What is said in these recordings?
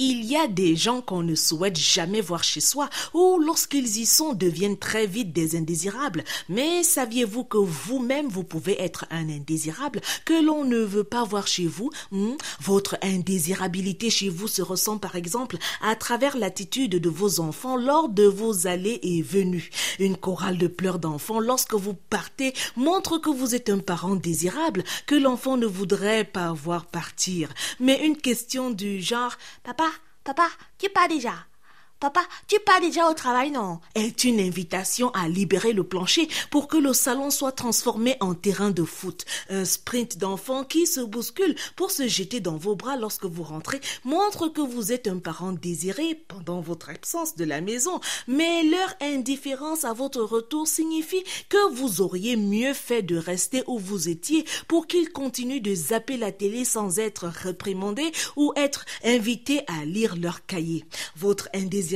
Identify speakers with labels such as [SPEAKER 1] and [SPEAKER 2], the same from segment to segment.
[SPEAKER 1] Il y a des gens qu'on ne souhaite jamais voir chez soi ou lorsqu'ils y sont deviennent très vite des indésirables. Mais saviez-vous que vous-même vous pouvez être un indésirable? Que l'on ne veut pas voir chez vous hmm? Votre indésirabilité chez vous se ressent par exemple à travers l'attitude de vos enfants lors de vos allées et venues. Une chorale de pleurs d'enfants lorsque vous partez montre que vous êtes un parent désirable que l'enfant ne voudrait pas voir partir. Mais une question du genre Papa
[SPEAKER 2] Papa, tu pars déjà. Papa, tu pars déjà au travail, non?
[SPEAKER 1] Est une invitation à libérer le plancher pour que le salon soit transformé en terrain de foot. Un sprint d'enfants qui se bousculent pour se jeter dans vos bras lorsque vous rentrez montre que vous êtes un parent désiré pendant votre absence de la maison. Mais leur indifférence à votre retour signifie que vous auriez mieux fait de rester où vous étiez pour qu'ils continuent de zapper la télé sans être réprimandés ou être invités à lire leur cahier. Votre indésirabilité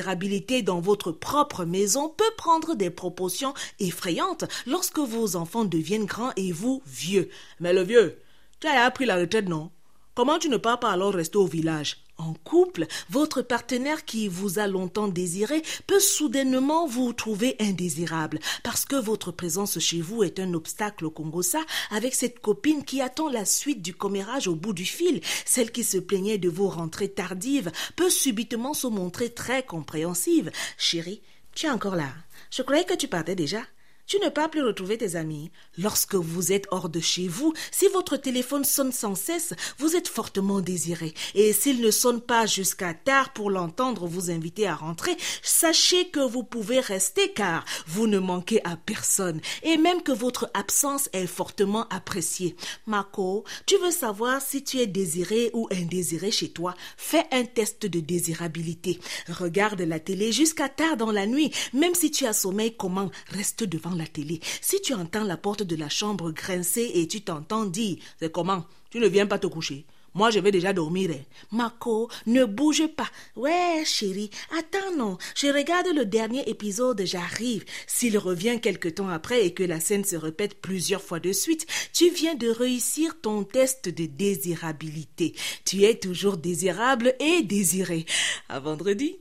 [SPEAKER 1] dans votre propre maison peut prendre des proportions effrayantes lorsque vos enfants deviennent grands et vous vieux. Mais le vieux, tu as appris la retraite, non? Comment tu ne pars pas alors rester au village? En couple, votre partenaire qui vous a longtemps désiré peut soudainement vous trouver indésirable parce que votre présence chez vous est un obstacle au Congo-Ça avec cette copine qui attend la suite du commérage au bout du fil. Celle qui se plaignait de vos rentrées tardives peut subitement se montrer très compréhensive. Chérie, tu es encore là. Je croyais que tu partais déjà. Tu ne peux plus retrouver tes amis. Lorsque vous êtes hors de chez vous, si votre téléphone sonne sans cesse, vous êtes fortement désiré. Et s'il ne sonne pas jusqu'à tard pour l'entendre vous inviter à rentrer, sachez que vous pouvez rester car vous ne manquez à personne et même que votre absence est fortement appréciée. Marco, tu veux savoir si tu es désiré ou indésiré chez toi? Fais un test de désirabilité. Regarde la télé jusqu'à tard dans la nuit. Même si tu as sommeil comment, reste devant la télé, si tu entends la porte de la chambre grincer et tu t'entends dire C'est comment? Tu ne viens pas te coucher moi, je vais déjà dormir. Hein. Marco, ne bouge pas. Ouais, chérie, attends, non. Je regarde le dernier épisode, j'arrive. S'il revient quelque temps après et que la scène se répète plusieurs fois de suite, tu viens de réussir ton test de désirabilité. Tu es toujours désirable et désiré. À vendredi.